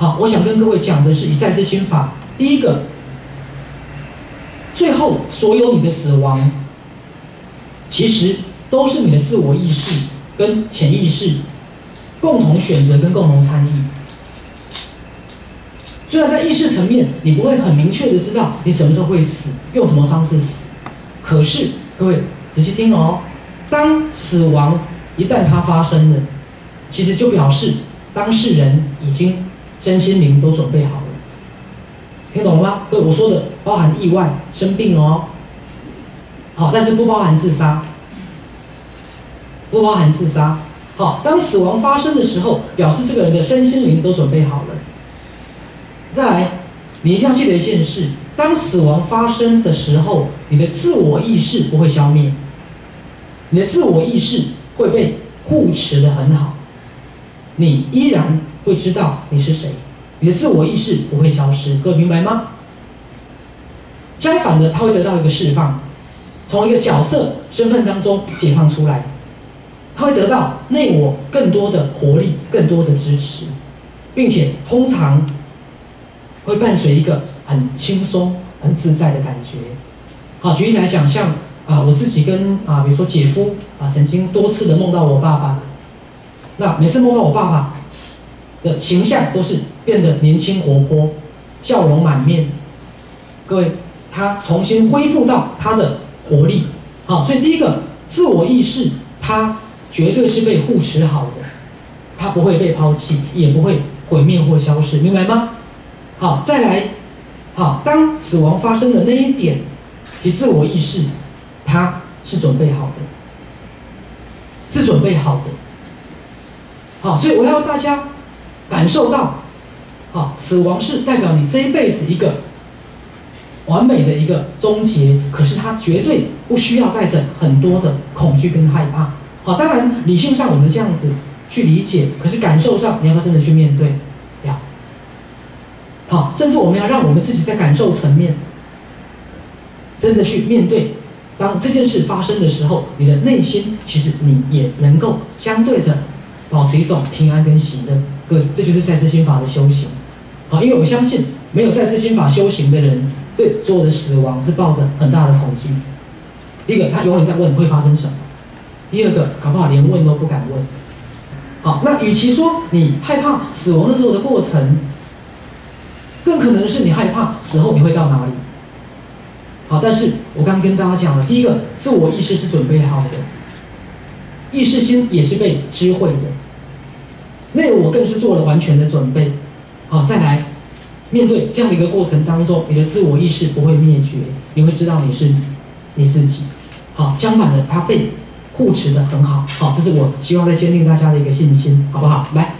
好我想跟各位讲的是以赛斯心法，第一个，最后所有你的死亡，其实都是你的自我意识跟潜意识共同选择跟共同参与。虽然在意识层面，你不会很明确的知道你什么时候会死，用什么方式死，可是各位仔细听哦，当死亡一旦它发生了，其实就表示当事人已经身心灵都准备好了。听懂了吗？对我说的包含意外、生病哦，好，但是不包含自杀，不包含自杀。好，当死亡发生的时候，表示这个人的身心灵都准备好了。再来，你一定要记得一件事：当死亡发生的时候，你的自我意识不会消灭，你的自我意识会被护持的很好，你依然会知道你是谁，你的自我意识不会消失，各位明白吗？相反的，他会得到一个释放，从一个角色身份当中解放出来，他会得到内我更多的活力、更多的支持，并且通常。会伴随一个很轻松、很自在的感觉。好，举例来讲，像啊，我自己跟啊，比如说姐夫啊，曾经多次的梦到我爸爸。那每次梦到我爸爸的形象都是变得年轻活泼，笑容满面。各位，他重新恢复到他的活力。好，所以第一个自我意识，他绝对是被护持好的，他不会被抛弃，也不会毁灭或消失，明白吗？好，再来，好，当死亡发生的那一点，其自我意识，他是准备好的，是准备好的。好，所以我要大家感受到，好，死亡是代表你这一辈子一个完美的一个终结，可是它绝对不需要带着很多的恐惧跟害怕。好，当然理性上我们这样子去理解，可是感受上你要不要真的去面对？要。好，甚至我们要让我们自己在感受层面，真的去面对，当这件事发生的时候，你的内心其实你也能够相对的保持一种平安跟喜乐。各位，这就是在世心法的修行。好，因为我相信没有在世心法修行的人，对所有的死亡是抱着很大的恐惧。第一个，他永远在问会发生什么；第二个，搞不好连问都不敢问。好，那与其说你害怕死亡的时候的过程，更可能是你害怕死后你会到哪里？好，但是我刚刚跟大家讲了，第一个自我意识是准备好的，意识心也是被知会的，那我更是做了完全的准备。好，再来面对这样的一个过程当中，你的自我意识不会灭绝，你会知道你是你自己。好，相反的，它被护持的很好。好，这是我希望在坚定大家的一个信心，好不好？来。